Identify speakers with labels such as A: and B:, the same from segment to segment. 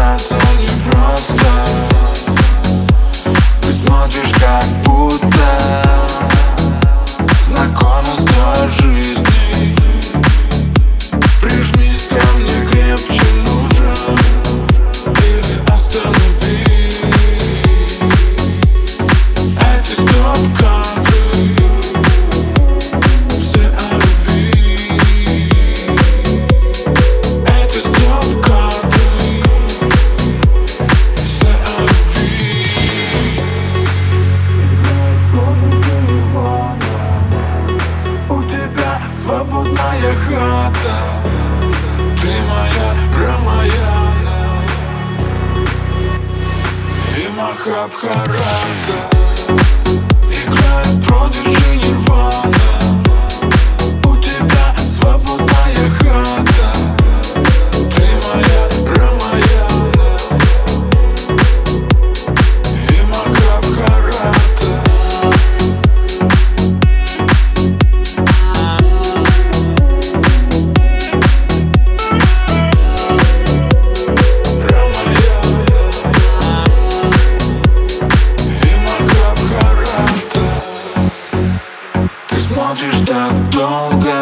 A: остаться непросто Ты смотришь как будто Знакома с твоей жизнью Абхарата. tão longa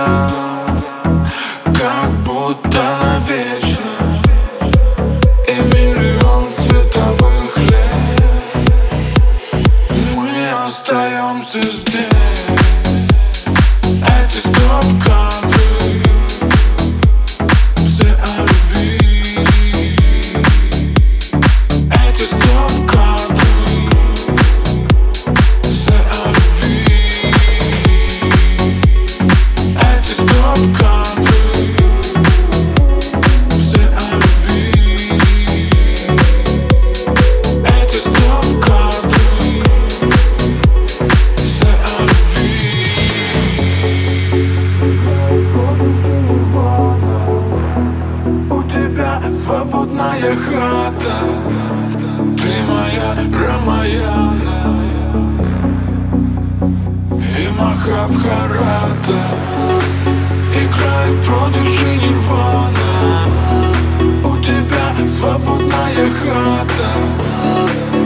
A: свободная хата. Ты моя Рамаяна. И Махабхарата Играет продержи Нирвана. У тебя свободная хата.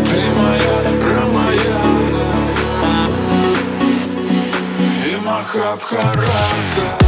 A: Ты моя Рамаяна. И Махабхарата